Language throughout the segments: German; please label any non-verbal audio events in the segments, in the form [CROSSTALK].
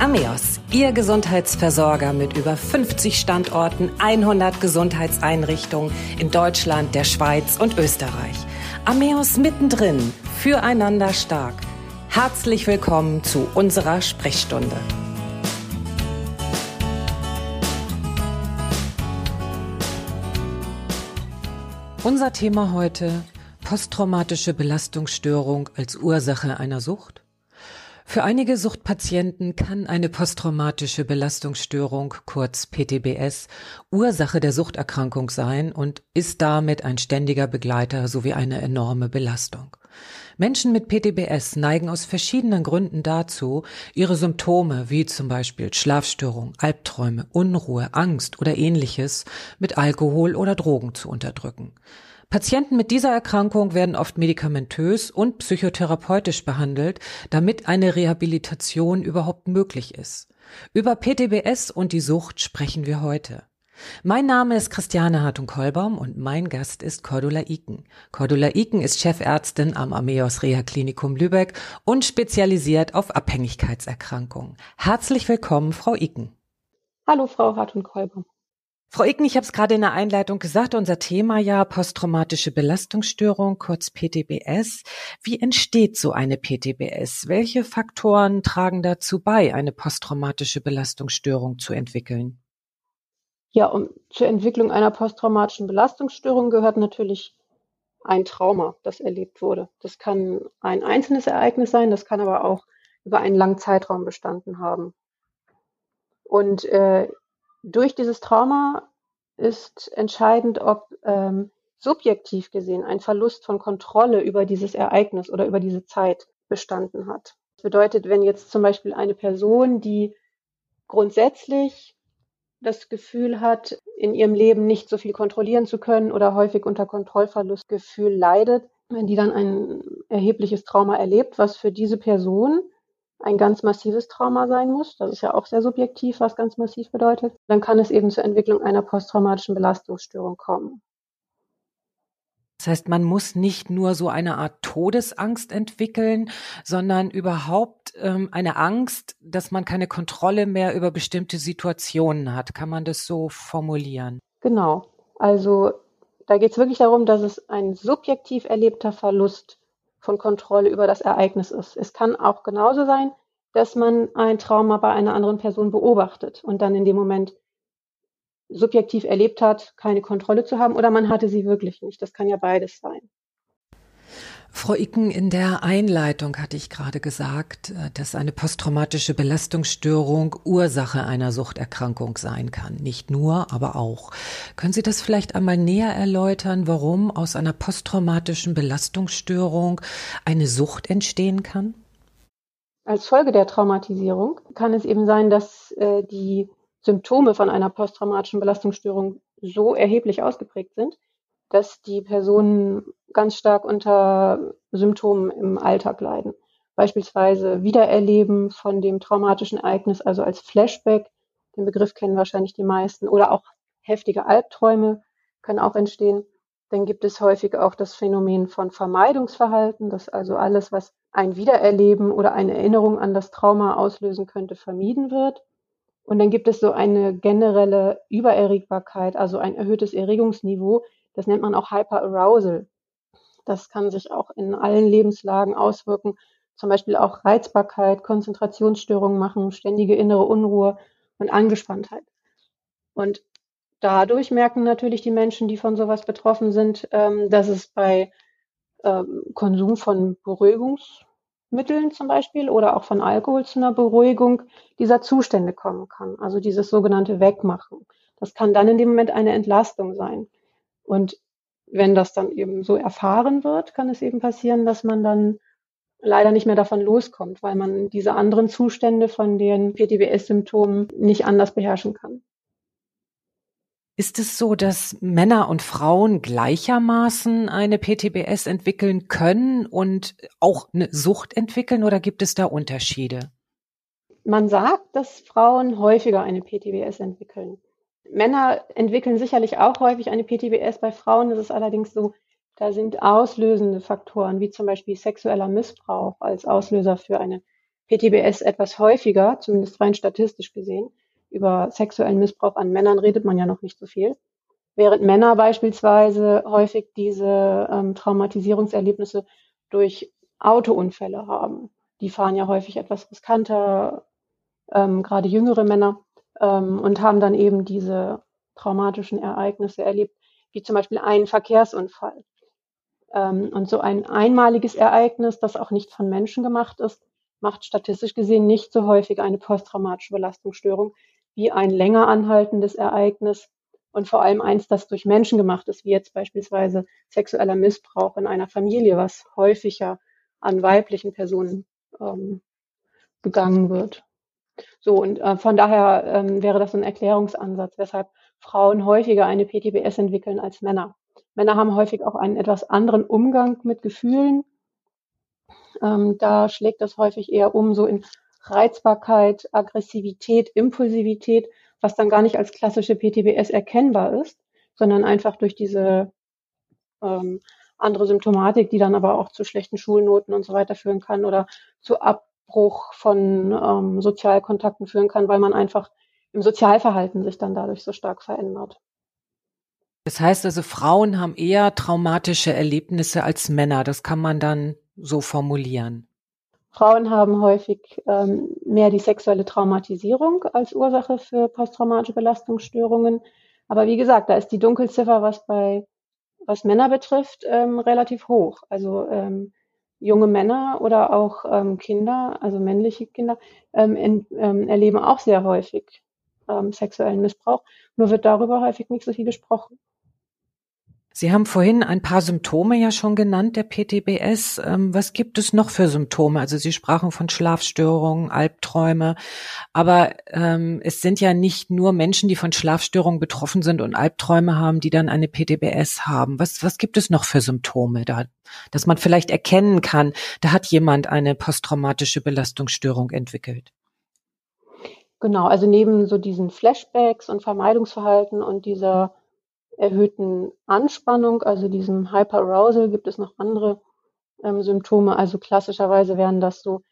Ameos, Ihr Gesundheitsversorger mit über 50 Standorten, 100 Gesundheitseinrichtungen in Deutschland, der Schweiz und Österreich. Ameos mittendrin, füreinander stark. Herzlich willkommen zu unserer Sprechstunde. Unser Thema heute posttraumatische Belastungsstörung als Ursache einer Sucht. Für einige Suchtpatienten kann eine posttraumatische Belastungsstörung, kurz PTBS, Ursache der Suchterkrankung sein und ist damit ein ständiger Begleiter sowie eine enorme Belastung. Menschen mit PTBS neigen aus verschiedenen Gründen dazu, ihre Symptome wie zum Beispiel Schlafstörung, Albträume, Unruhe, Angst oder ähnliches mit Alkohol oder Drogen zu unterdrücken. Patienten mit dieser Erkrankung werden oft medikamentös und psychotherapeutisch behandelt, damit eine Rehabilitation überhaupt möglich ist. Über PTBS und die Sucht sprechen wir heute. Mein Name ist Christiane Hartung-Kollbaum und mein Gast ist Cordula Iken. Cordula Iken ist Chefärztin am Ameos Reha Klinikum Lübeck und spezialisiert auf Abhängigkeitserkrankungen. Herzlich willkommen, Frau Iken. Hallo, Frau Hartung-Kollbaum. Frau Icken, ich habe es gerade in der Einleitung gesagt, unser Thema ja posttraumatische Belastungsstörung, kurz PTBS. Wie entsteht so eine PTBS? Welche Faktoren tragen dazu bei, eine posttraumatische Belastungsstörung zu entwickeln? Ja, um, zur Entwicklung einer posttraumatischen Belastungsstörung gehört natürlich ein Trauma, das erlebt wurde. Das kann ein einzelnes Ereignis sein, das kann aber auch über einen langen Zeitraum bestanden haben. Und äh, durch dieses Trauma ist entscheidend, ob ähm, subjektiv gesehen ein Verlust von Kontrolle über dieses Ereignis oder über diese Zeit bestanden hat. Das bedeutet, wenn jetzt zum Beispiel eine Person, die grundsätzlich das Gefühl hat, in ihrem Leben nicht so viel kontrollieren zu können oder häufig unter Kontrollverlustgefühl leidet, wenn die dann ein erhebliches Trauma erlebt, was für diese Person ein ganz massives Trauma sein muss, das ist ja auch sehr subjektiv, was ganz massiv bedeutet, dann kann es eben zur Entwicklung einer posttraumatischen Belastungsstörung kommen. Das heißt, man muss nicht nur so eine Art Todesangst entwickeln, sondern überhaupt ähm, eine Angst, dass man keine Kontrolle mehr über bestimmte Situationen hat. Kann man das so formulieren? Genau. Also da geht es wirklich darum, dass es ein subjektiv erlebter Verlust von Kontrolle über das Ereignis ist. Es kann auch genauso sein, dass man ein Trauma bei einer anderen Person beobachtet und dann in dem Moment subjektiv erlebt hat, keine Kontrolle zu haben oder man hatte sie wirklich nicht. Das kann ja beides sein. Frau Icken, in der Einleitung hatte ich gerade gesagt, äh, dass eine posttraumatische Belastungsstörung Ursache einer Suchterkrankung sein kann. Nicht nur, aber auch. Können Sie das vielleicht einmal näher erläutern, warum aus einer posttraumatischen Belastungsstörung eine Sucht entstehen kann? Als Folge der Traumatisierung kann es eben sein, dass äh, die Symptome von einer posttraumatischen Belastungsstörung so erheblich ausgeprägt sind, dass die Personen ganz stark unter Symptomen im Alltag leiden. Beispielsweise Wiedererleben von dem traumatischen Ereignis, also als Flashback, den Begriff kennen wahrscheinlich die meisten, oder auch heftige Albträume können auch entstehen. Dann gibt es häufig auch das Phänomen von Vermeidungsverhalten, dass also alles, was ein Wiedererleben oder eine Erinnerung an das Trauma auslösen könnte, vermieden wird. Und dann gibt es so eine generelle Übererregbarkeit, also ein erhöhtes Erregungsniveau, das nennt man auch Hyperarousal. Das kann sich auch in allen Lebenslagen auswirken. Zum Beispiel auch Reizbarkeit, Konzentrationsstörungen machen, ständige innere Unruhe und Angespanntheit. Und dadurch merken natürlich die Menschen, die von sowas betroffen sind, ähm, dass es bei ähm, Konsum von Beruhigungsmitteln zum Beispiel oder auch von Alkohol zu einer Beruhigung dieser Zustände kommen kann. Also dieses sogenannte Wegmachen. Das kann dann in dem Moment eine Entlastung sein. Und wenn das dann eben so erfahren wird, kann es eben passieren, dass man dann leider nicht mehr davon loskommt, weil man diese anderen Zustände von den PTBS-Symptomen nicht anders beherrschen kann. Ist es so, dass Männer und Frauen gleichermaßen eine PTBS entwickeln können und auch eine Sucht entwickeln oder gibt es da Unterschiede? Man sagt, dass Frauen häufiger eine PTBS entwickeln. Männer entwickeln sicherlich auch häufig eine PTBS. Bei Frauen ist es allerdings so, da sind auslösende Faktoren, wie zum Beispiel sexueller Missbrauch als Auslöser für eine PTBS etwas häufiger, zumindest rein statistisch gesehen. Über sexuellen Missbrauch an Männern redet man ja noch nicht so viel. Während Männer beispielsweise häufig diese ähm, Traumatisierungserlebnisse durch Autounfälle haben. Die fahren ja häufig etwas riskanter, ähm, gerade jüngere Männer, ähm, und haben dann eben diese traumatischen Ereignisse erlebt, wie zum Beispiel einen Verkehrsunfall. Ähm, und so ein einmaliges Ereignis, das auch nicht von Menschen gemacht ist, macht statistisch gesehen nicht so häufig eine posttraumatische Belastungsstörung wie ein länger anhaltendes Ereignis und vor allem eins, das durch Menschen gemacht ist, wie jetzt beispielsweise sexueller Missbrauch in einer Familie, was häufiger an weiblichen Personen ähm, begangen wird. So, und äh, von daher ähm, wäre das ein Erklärungsansatz, weshalb Frauen häufiger eine PTBS entwickeln als Männer. Männer haben häufig auch einen etwas anderen Umgang mit Gefühlen. Ähm, da schlägt das häufig eher um, so in Reizbarkeit, Aggressivität, Impulsivität, was dann gar nicht als klassische PTBS erkennbar ist, sondern einfach durch diese ähm, andere Symptomatik, die dann aber auch zu schlechten Schulnoten und so weiter führen kann oder zu Abbruch von ähm, Sozialkontakten führen kann, weil man einfach im Sozialverhalten sich dann dadurch so stark verändert. Das heißt also, Frauen haben eher traumatische Erlebnisse als Männer. Das kann man dann so formulieren. Frauen haben häufig ähm, mehr die sexuelle Traumatisierung als Ursache für posttraumatische Belastungsstörungen. Aber wie gesagt, da ist die Dunkelziffer, was bei was Männer betrifft, ähm, relativ hoch. Also ähm, junge Männer oder auch ähm, Kinder, also männliche Kinder, ähm, in, ähm, erleben auch sehr häufig ähm, sexuellen Missbrauch. Nur wird darüber häufig nicht so viel gesprochen. Sie haben vorhin ein paar Symptome ja schon genannt der PTBS. Ähm, was gibt es noch für Symptome? Also Sie sprachen von Schlafstörungen, Albträume, aber ähm, es sind ja nicht nur Menschen, die von Schlafstörungen betroffen sind und Albträume haben, die dann eine PTBS haben. Was, was gibt es noch für Symptome da, dass man vielleicht erkennen kann, da hat jemand eine posttraumatische Belastungsstörung entwickelt? Genau, also neben so diesen Flashbacks und Vermeidungsverhalten und dieser erhöhten Anspannung, also diesem Hyperarousal, gibt es noch andere ähm, Symptome. Also klassischerweise wären das so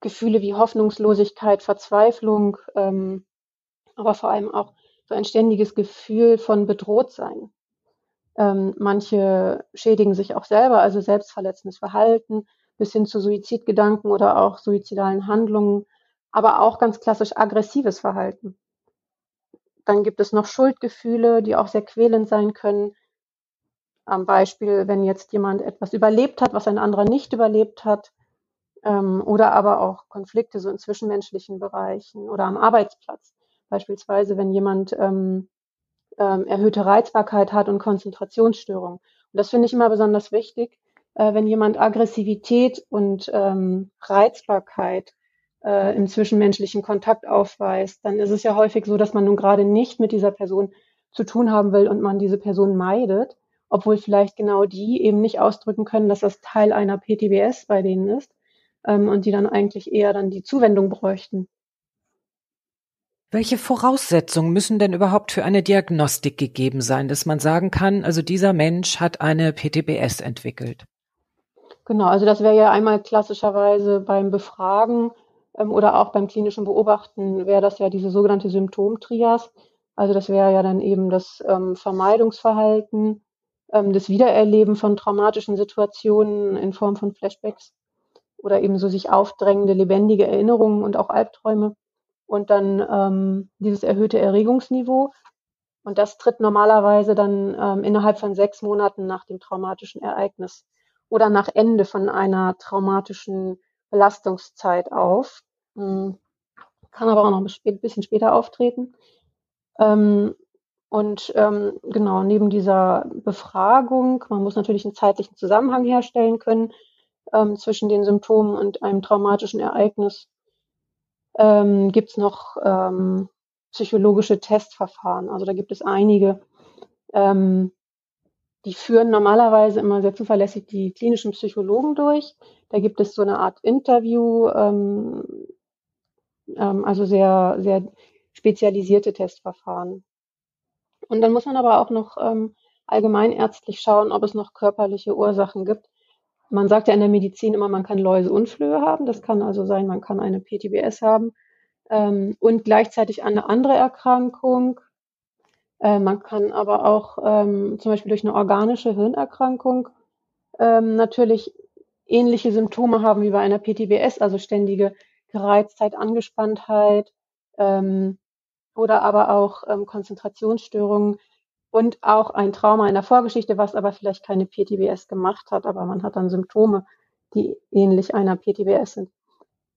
Gefühle wie Hoffnungslosigkeit, Verzweiflung, ähm, aber vor allem auch so ein ständiges Gefühl von Bedrohtsein. Ähm, manche schädigen sich auch selber, also selbstverletzendes Verhalten, bis hin zu Suizidgedanken oder auch suizidalen Handlungen, aber auch ganz klassisch aggressives Verhalten. Dann gibt es noch Schuldgefühle, die auch sehr quälend sein können. Am Beispiel, wenn jetzt jemand etwas überlebt hat, was ein anderer nicht überlebt hat, ähm, oder aber auch Konflikte so in zwischenmenschlichen Bereichen oder am Arbeitsplatz. Beispielsweise, wenn jemand ähm, ähm, erhöhte Reizbarkeit hat und Konzentrationsstörungen. Und das finde ich immer besonders wichtig, äh, wenn jemand Aggressivität und ähm, Reizbarkeit äh, im zwischenmenschlichen Kontakt aufweist, dann ist es ja häufig so, dass man nun gerade nicht mit dieser Person zu tun haben will und man diese Person meidet, obwohl vielleicht genau die eben nicht ausdrücken können, dass das Teil einer PTBS bei denen ist ähm, und die dann eigentlich eher dann die Zuwendung bräuchten. Welche Voraussetzungen müssen denn überhaupt für eine Diagnostik gegeben sein, dass man sagen kann, also dieser Mensch hat eine PTBS entwickelt? Genau, also das wäre ja einmal klassischerweise beim Befragen oder auch beim klinischen Beobachten wäre das ja diese sogenannte Symptomtrias. Also das wäre ja dann eben das ähm, Vermeidungsverhalten, ähm, das Wiedererleben von traumatischen Situationen in Form von Flashbacks oder eben so sich aufdrängende lebendige Erinnerungen und auch Albträume und dann ähm, dieses erhöhte Erregungsniveau. Und das tritt normalerweise dann ähm, innerhalb von sechs Monaten nach dem traumatischen Ereignis oder nach Ende von einer traumatischen Belastungszeit auf, hm, kann aber auch noch ein bisschen später auftreten. Ähm, und ähm, genau, neben dieser Befragung, man muss natürlich einen zeitlichen Zusammenhang herstellen können ähm, zwischen den Symptomen und einem traumatischen Ereignis, gibt es noch psychologische Testverfahren. Also da gibt es einige, die führen normalerweise immer sehr zuverlässig die klinischen Psychologen durch. Da gibt es so eine Art Interview, ähm, ähm, also sehr, sehr spezialisierte Testverfahren. Und dann muss man aber auch noch ähm, allgemeinärztlich schauen, ob es noch körperliche Ursachen gibt. man sagt ja in der Medizin immer, man kann Läuse und Flöhe haben. Das kann also sein, man kann eine PTBS haben ähm, und gleichzeitig eine andere Erkrankung. Äh, man kann aber auch ähm, zum Beispiel durch eine organische Hirnerkrankung ähm, natürlich ähnliche Symptome haben wie bei einer PTBS, also ständige Gereiztheit, Angespanntheit ähm, oder aber auch ähm, Konzentrationsstörungen und auch ein Trauma in der Vorgeschichte, was aber vielleicht keine PTBS gemacht hat, aber man hat dann Symptome, die ähnlich einer PTBS sind.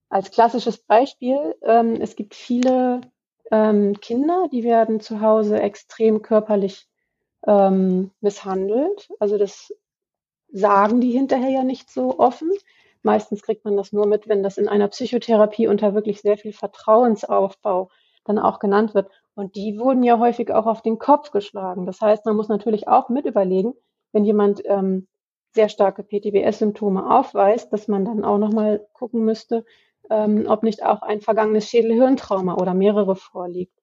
Als klassisches Beispiel, ähm, es gibt viele ähm, Kinder, die werden zu Hause extrem körperlich ähm, misshandelt. Also das sagen die hinterher ja nicht so offen. Meistens kriegt man das nur mit, wenn das in einer Psychotherapie unter wirklich sehr viel Vertrauensaufbau dann auch genannt wird. Und die wurden ja häufig auch auf den Kopf geschlagen. Das heißt, man muss natürlich auch mit überlegen, wenn jemand ähm, sehr starke PTBS-Symptome aufweist, dass man dann auch nochmal gucken müsste, ähm, ob nicht auch ein vergangenes Schädelhirntrauma oder mehrere vorliegt.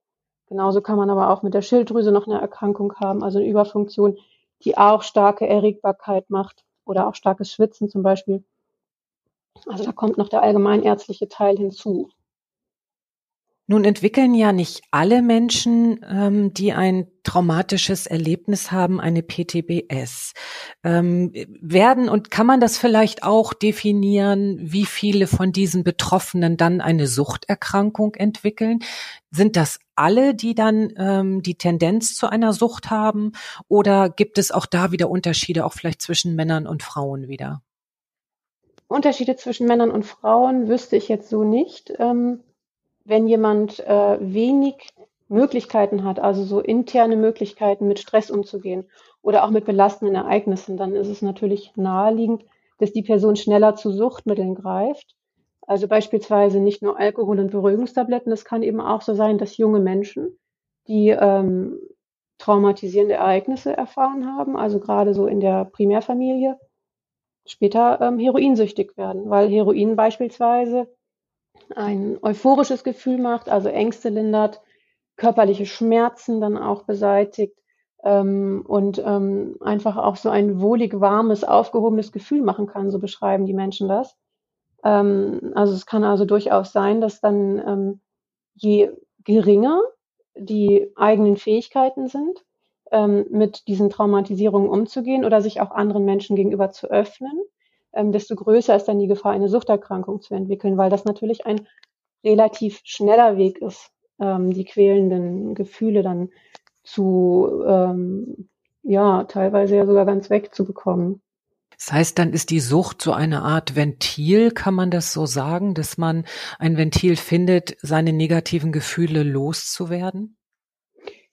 Genauso kann man aber auch mit der Schilddrüse noch eine Erkrankung haben, also eine Überfunktion, die auch starke Erregbarkeit macht oder auch starkes Schwitzen zum Beispiel. Also da kommt noch der allgemeinärztliche Teil hinzu. Nun entwickeln ja nicht alle Menschen, ähm, die ein traumatisches Erlebnis haben, eine PTBS. Ähm, werden und kann man das vielleicht auch definieren, wie viele von diesen Betroffenen dann eine Suchterkrankung entwickeln? Sind das alle, die dann ähm, die Tendenz zu einer Sucht haben? Oder gibt es auch da wieder Unterschiede, auch vielleicht zwischen Männern und Frauen wieder? Unterschiede zwischen Männern und Frauen wüsste ich jetzt so nicht. Ähm wenn jemand äh, wenig Möglichkeiten hat, also so interne Möglichkeiten mit Stress umzugehen oder auch mit belastenden Ereignissen, dann ist es natürlich naheliegend, dass die Person schneller zu Suchtmitteln greift. Also beispielsweise nicht nur Alkohol und Beruhigungstabletten. Es kann eben auch so sein, dass junge Menschen, die ähm, traumatisierende Ereignisse erfahren haben, also gerade so in der Primärfamilie, später ähm, heroinsüchtig werden, weil Heroin beispielsweise ein euphorisches Gefühl macht, also Ängste lindert, körperliche Schmerzen dann auch beseitigt ähm, und ähm, einfach auch so ein wohlig warmes, aufgehobenes Gefühl machen kann, so beschreiben die Menschen das. Ähm, also es kann also durchaus sein, dass dann ähm, je geringer die eigenen Fähigkeiten sind, ähm, mit diesen Traumatisierungen umzugehen oder sich auch anderen Menschen gegenüber zu öffnen, ähm, desto größer ist dann die Gefahr, eine Suchterkrankung zu entwickeln, weil das natürlich ein relativ schneller Weg ist, ähm, die quälenden Gefühle dann zu, ähm, ja, teilweise ja sogar ganz wegzubekommen. Das heißt, dann ist die Sucht so eine Art Ventil, kann man das so sagen, dass man ein Ventil findet, seine negativen Gefühle loszuwerden?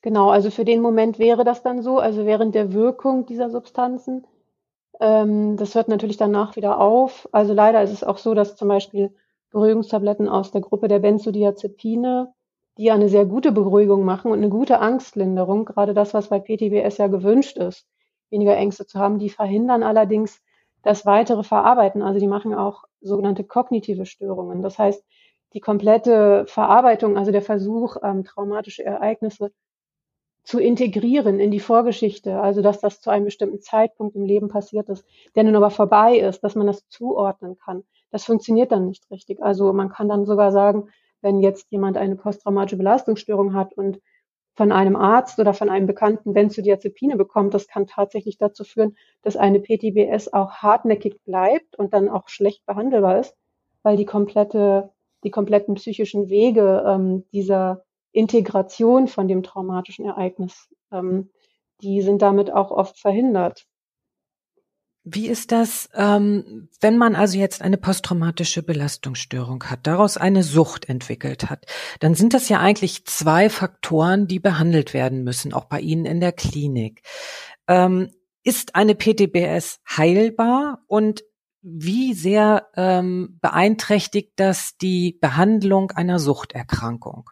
Genau, also für den Moment wäre das dann so, also während der Wirkung dieser Substanzen ähm, das hört natürlich danach wieder auf. Also leider ist es auch so, dass zum Beispiel Beruhigungstabletten aus der Gruppe der Benzodiazepine, die eine sehr gute Beruhigung machen und eine gute Angstlinderung, gerade das, was bei PTBS ja gewünscht ist, weniger Ängste zu haben, die verhindern allerdings das weitere Verarbeiten. Also die machen auch sogenannte kognitive Störungen. Das heißt, die komplette Verarbeitung, also der Versuch, ähm, traumatische Ereignisse zu integrieren in die Vorgeschichte, also dass das zu einem bestimmten Zeitpunkt im Leben passiert ist, der nun aber vorbei ist, dass man das zuordnen kann. Das funktioniert dann nicht richtig. Also man kann dann sogar sagen, wenn jetzt jemand eine posttraumatische Belastungsstörung hat und von einem Arzt oder von einem Bekannten Benzodiazepine bekommt, das kann tatsächlich dazu führen, dass eine PTBS auch hartnäckig bleibt und dann auch schlecht behandelbar ist, weil die komplette, die kompletten psychischen Wege ähm, dieser Integration von dem traumatischen Ereignis. Ähm, die sind damit auch oft verhindert. Wie ist das, ähm, wenn man also jetzt eine posttraumatische Belastungsstörung hat, daraus eine Sucht entwickelt hat, dann sind das ja eigentlich zwei Faktoren, die behandelt werden müssen, auch bei Ihnen in der Klinik. Ähm, ist eine PTBS heilbar und wie sehr ähm, beeinträchtigt das die Behandlung einer Suchterkrankung?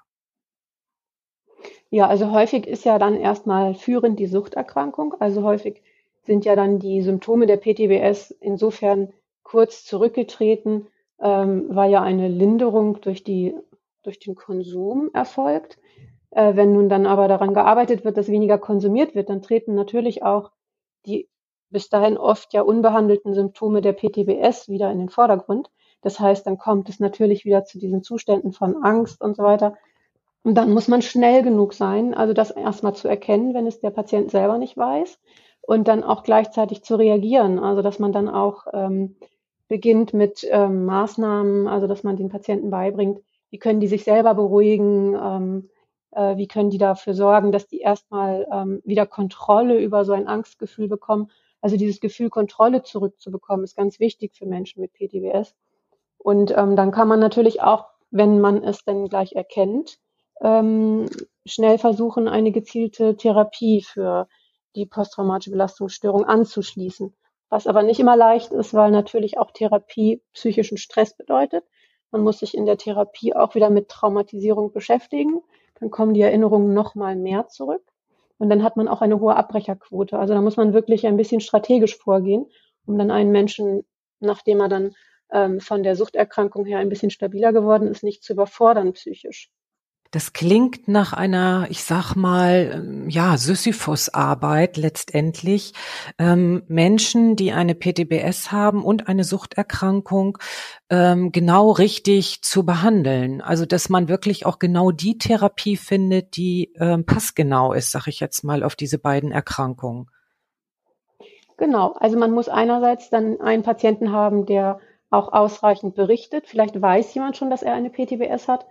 Ja, also häufig ist ja dann erstmal führend die Suchterkrankung. Also häufig sind ja dann die Symptome der PTBS insofern kurz zurückgetreten, ähm, weil ja eine Linderung durch die durch den Konsum erfolgt. Äh, wenn nun dann aber daran gearbeitet wird, dass weniger konsumiert wird, dann treten natürlich auch die bis dahin oft ja unbehandelten Symptome der PTBS wieder in den Vordergrund. Das heißt, dann kommt es natürlich wieder zu diesen Zuständen von Angst und so weiter. Und dann muss man schnell genug sein, also das erstmal zu erkennen, wenn es der Patient selber nicht weiß und dann auch gleichzeitig zu reagieren. Also dass man dann auch ähm, beginnt mit ähm, Maßnahmen, also dass man den Patienten beibringt, wie können die sich selber beruhigen, ähm, äh, wie können die dafür sorgen, dass die erstmal ähm, wieder Kontrolle über so ein Angstgefühl bekommen. Also dieses Gefühl, Kontrolle zurückzubekommen, ist ganz wichtig für Menschen mit PTBS. Und ähm, dann kann man natürlich auch, wenn man es dann gleich erkennt, ähm, schnell versuchen, eine gezielte Therapie für die posttraumatische Belastungsstörung anzuschließen. Was aber nicht immer leicht ist, weil natürlich auch Therapie psychischen Stress bedeutet. Man muss sich in der Therapie auch wieder mit Traumatisierung beschäftigen. Dann kommen die Erinnerungen noch mal mehr zurück. Und dann hat man auch eine hohe Abbrecherquote. Also da muss man wirklich ein bisschen strategisch vorgehen, um dann einen Menschen, nachdem er dann ähm, von der Suchterkrankung her ein bisschen stabiler geworden ist, nicht zu überfordern psychisch. Das klingt nach einer, ich sag mal, ja, Sisyphus-Arbeit letztendlich. Ähm, Menschen, die eine PTBS haben und eine Suchterkrankung, ähm, genau richtig zu behandeln. Also, dass man wirklich auch genau die Therapie findet, die ähm, passgenau ist, sag ich jetzt mal, auf diese beiden Erkrankungen. Genau. Also, man muss einerseits dann einen Patienten haben, der auch ausreichend berichtet. Vielleicht weiß jemand schon, dass er eine PTBS hat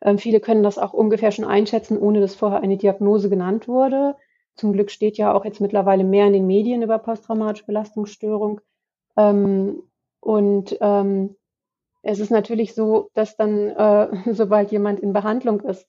ähm, viele können das auch ungefähr schon einschätzen, ohne dass vorher eine Diagnose genannt wurde. Zum Glück steht ja auch jetzt mittlerweile mehr in den Medien über posttraumatische Belastungsstörung. Ähm, und ähm, es ist natürlich so, dass dann, äh, [LAUGHS] sobald jemand in Behandlung ist,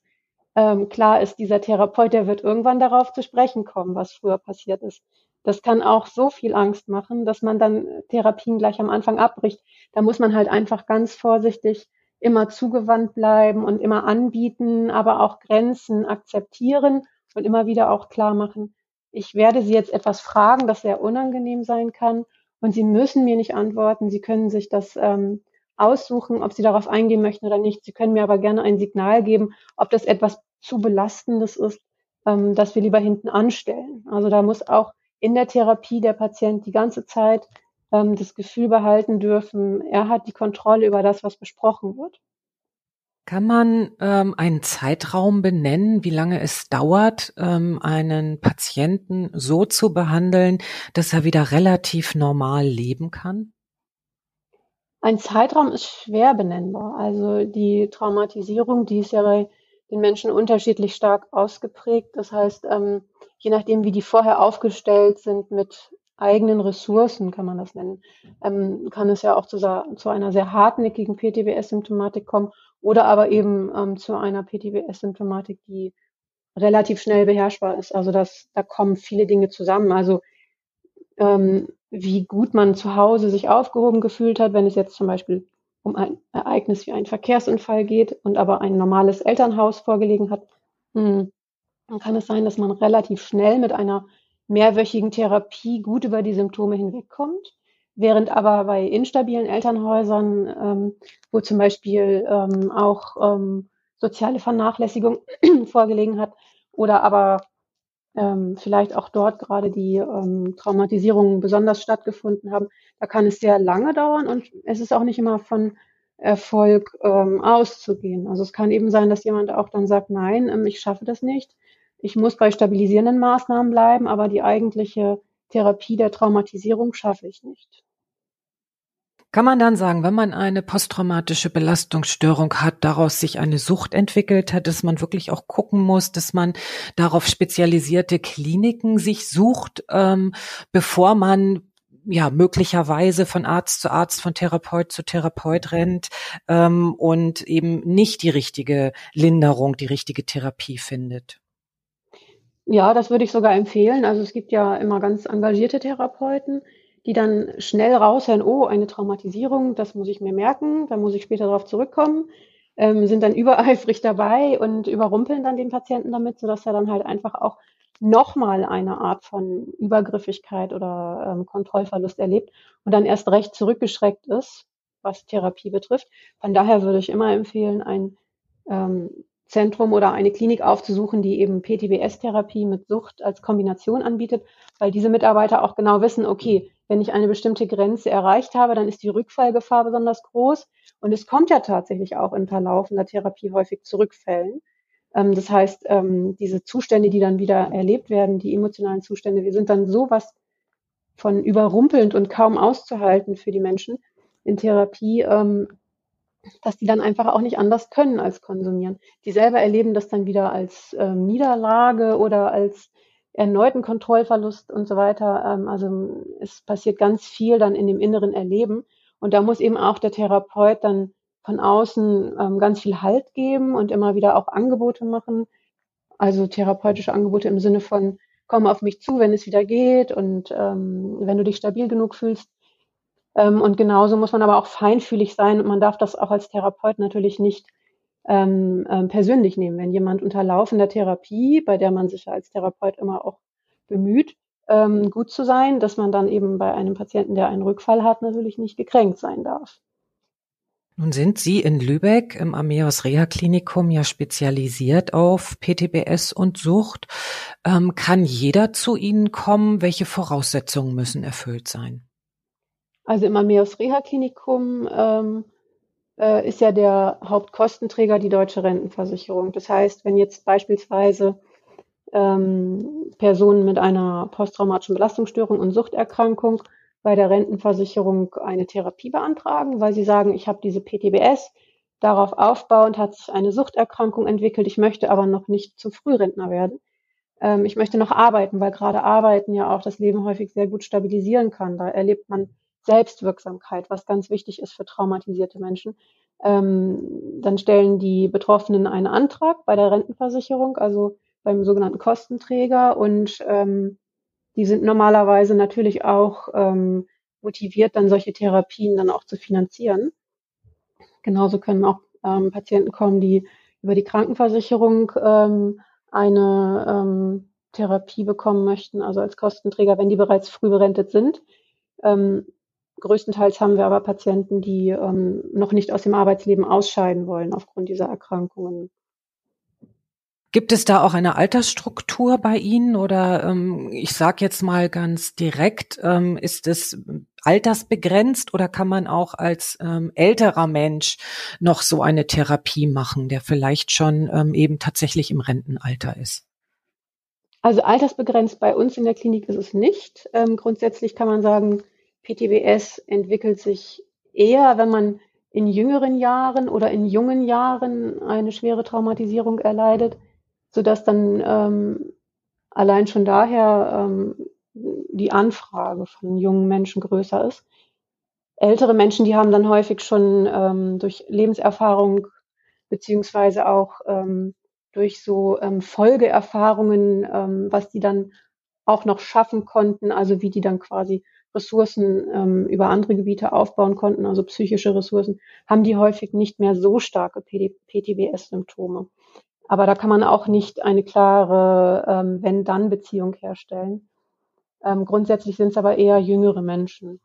ähm, klar ist, dieser Therapeut, der wird irgendwann darauf zu sprechen kommen, was früher passiert ist. Das kann auch so viel Angst machen, dass man dann Therapien gleich am Anfang abbricht. Da muss man halt einfach ganz vorsichtig immer zugewandt bleiben und immer anbieten, aber auch Grenzen akzeptieren und immer wieder auch klar machen, ich werde Sie jetzt etwas fragen, das sehr unangenehm sein kann und Sie müssen mir nicht antworten. Sie können sich das ähm, aussuchen, ob Sie darauf eingehen möchten oder nicht. Sie können mir aber gerne ein Signal geben, ob das etwas zu belastendes ist, ähm, das wir lieber hinten anstellen. Also da muss auch in der Therapie der Patient die ganze Zeit ähm, das Gefühl behalten dürfen, er hat die Kontrolle über das, was besprochen wird. Kann man ähm, einen Zeitraum benennen, wie lange es dauert, ähm, einen Patienten so zu behandeln, dass er wieder relativ normal leben kann? Ein Zeitraum ist schwer benennbar. Also die Traumatisierung, die ist ja bei den Menschen unterschiedlich stark ausgeprägt. Das heißt, ähm, je nachdem, wie die vorher aufgestellt sind mit eigenen Ressourcen, kann man das nennen, ähm, kann es ja auch zu, zu einer sehr hartnäckigen PTBS-Symptomatik kommen oder aber eben ähm, zu einer PTBS-Symptomatik, die relativ schnell beherrschbar ist. Also das, da kommen viele Dinge zusammen. Also ähm, wie gut man zu Hause sich aufgehoben gefühlt hat, wenn es jetzt zum Beispiel um ein Ereignis wie einen Verkehrsunfall geht und aber ein normales Elternhaus vorgelegen hat, hm, dann kann es sein, dass man relativ schnell mit einer mehrwöchigen Therapie gut über die Symptome hinwegkommt. Während aber bei instabilen Elternhäusern, ähm, wo zum Beispiel ähm, auch ähm, soziale Vernachlässigung [CLEARS THROAT] vorgelegen hat oder aber ähm, vielleicht auch dort gerade die ähm, Traumatisierungen besonders stattgefunden haben, da kann es sehr lange dauern und es ist auch nicht immer von Erfolg ähm, auszugehen. Also es kann eben sein, dass jemand auch dann sagt, nein, ähm, ich schaffe das nicht ich muss bei stabilisierenden Maßnahmen bleiben, aber die eigentliche Therapie der Traumatisierung schaffe ich nicht. Kann man dann sagen, wenn man eine posttraumatische Belastungsstörung hat, daraus sich eine Sucht entwickelt hat, dass man wirklich auch gucken muss, dass man darauf spezialisierte Kliniken sich sucht, ähm, bevor man ja möglicherweise von Arzt zu Arzt, von Therapeut zu Therapeut rennt ähm, und eben nicht die richtige Linderung, die richtige Therapie findet. Ja, das würde ich sogar empfehlen. Also es gibt ja immer ganz engagierte Therapeuten, die dann schnell raushören, oh, eine Traumatisierung, das muss ich mir merken, da muss ich später darauf zurückkommen, ähm, sind dann [LAUGHS] übereifrig dabei und überrumpeln dann den Patienten damit, sodass er dann halt einfach auch nochmal eine Art von Übergriffigkeit oder ähm, Kontrollverlust erlebt und dann erst recht zurückgeschreckt ist, was Therapie betrifft. Von daher würde ich immer empfehlen, ein ähm, Zentrum oder eine Klinik aufzusuchen, die eben PTBS-Therapie mit Sucht als Kombination anbietet, weil diese Mitarbeiter auch genau wissen, okay, wenn ich eine bestimmte Grenze erreicht habe, dann ist die Rückfallgefahr besonders groß. Und es kommt ja tatsächlich auch in verlaufender Therapie häufig zu Rückfällen. Ähm, das heißt, ähm, diese Zustände, die dann wieder erlebt werden, die emotionalen Zustände, wir sind dann sowas von überrumpelnd und kaum auszuhalten für die Menschen in Therapie, ähm, dass die dann einfach auch nicht anders können als konsumieren. Die selber erleben das dann wieder als ähm, Niederlage oder als erneuten Kontrollverlust und so weiter. Ähm, also es passiert ganz viel dann in dem inneren Erleben. Und da muss eben auch der Therapeut dann von außen ähm, ganz viel Halt geben und immer wieder auch Angebote machen. Also therapeutische Angebote im Sinne von, komm auf mich zu, wenn es wieder geht und ähm, wenn du dich stabil genug fühlst. Ähm, und genauso muss man aber auch feinfühlig sein und man darf das auch als Therapeut natürlich nicht ähm, ähm, persönlich nehmen. Wenn jemand unter laufender Therapie, bei der man sich ja als Therapeut immer auch bemüht, ähm, gut zu sein, dass man dann eben bei einem Patienten, der einen Rückfall hat, natürlich nicht gekränkt sein darf. Nun sind Sie in Lübeck im Ameos Reha Klinikum ja spezialisiert auf PTBS und Sucht. Ähm, kann jeder zu Ihnen kommen? Welche Voraussetzungen müssen erfüllt sein? Also im Ameos Reha Klinikum ähm, äh, ist ja der Hauptkostenträger die deutsche Rentenversicherung. Das heißt, wenn jetzt beispielsweise ähm, Personen mit einer posttraumatischen Belastungsstörung und Suchterkrankung bei der Rentenversicherung eine Therapie beantragen, weil sie sagen, ich habe diese PTBS, darauf aufbauend hat sich eine Suchterkrankung entwickelt, ich möchte aber noch nicht zum Frührentner werden. Ähm, ich möchte noch arbeiten, weil gerade Arbeiten ja auch das Leben häufig sehr gut stabilisieren kann. Da erlebt man Selbstwirksamkeit, was ganz wichtig ist für traumatisierte Menschen. Ähm, dann stellen die Betroffenen einen Antrag bei der Rentenversicherung, also beim sogenannten Kostenträger und ähm, die sind normalerweise natürlich auch ähm, motiviert, dann solche Therapien dann auch zu finanzieren. Genauso können auch ähm, Patienten kommen, die über die Krankenversicherung ähm, eine ähm, Therapie bekommen möchten, also als Kostenträger, wenn die bereits früh berentet sind. Ähm, größtenteils haben wir aber Patienten, die ähm, noch nicht aus dem Arbeitsleben ausscheiden wollen aufgrund dieser Erkrankungen. Gibt es da auch eine Altersstruktur bei Ihnen oder ähm, ich sage jetzt mal ganz direkt, ähm, ist es altersbegrenzt oder kann man auch als ähm, älterer Mensch noch so eine Therapie machen, der vielleicht schon ähm, eben tatsächlich im Rentenalter ist? Also altersbegrenzt bei uns in der Klinik ist es nicht. Ähm, grundsätzlich kann man sagen, PTBS entwickelt sich eher, wenn man in jüngeren Jahren oder in jungen Jahren eine schwere Traumatisierung erleidet sodass dann ähm, allein schon daher ähm, die Anfrage von jungen Menschen größer ist. Ältere Menschen, die haben dann häufig schon ähm, durch Lebenserfahrung beziehungsweise auch ähm, durch so ähm, Folgeerfahrungen, ähm, was die dann auch noch schaffen konnten, also wie die dann quasi Ressourcen ähm, über andere Gebiete aufbauen konnten, also psychische Ressourcen, haben die häufig nicht mehr so starke PTBS-Symptome. Aber da kann man auch nicht eine klare ähm, Wenn-Dann-Beziehung herstellen. Ähm, grundsätzlich sind es aber eher jüngere Menschen.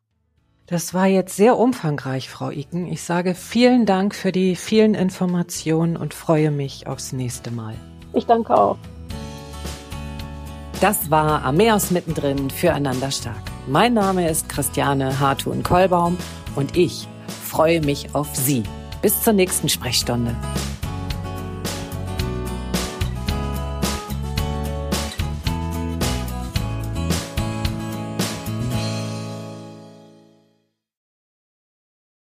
Das war jetzt sehr umfangreich, Frau Iken. Ich sage vielen Dank für die vielen Informationen und freue mich aufs nächste Mal. Ich danke auch. Das war Ameos mittendrin füreinander stark. Mein Name ist Christiane Hartun-Kollbaum und ich freue mich auf Sie. Bis zur nächsten Sprechstunde.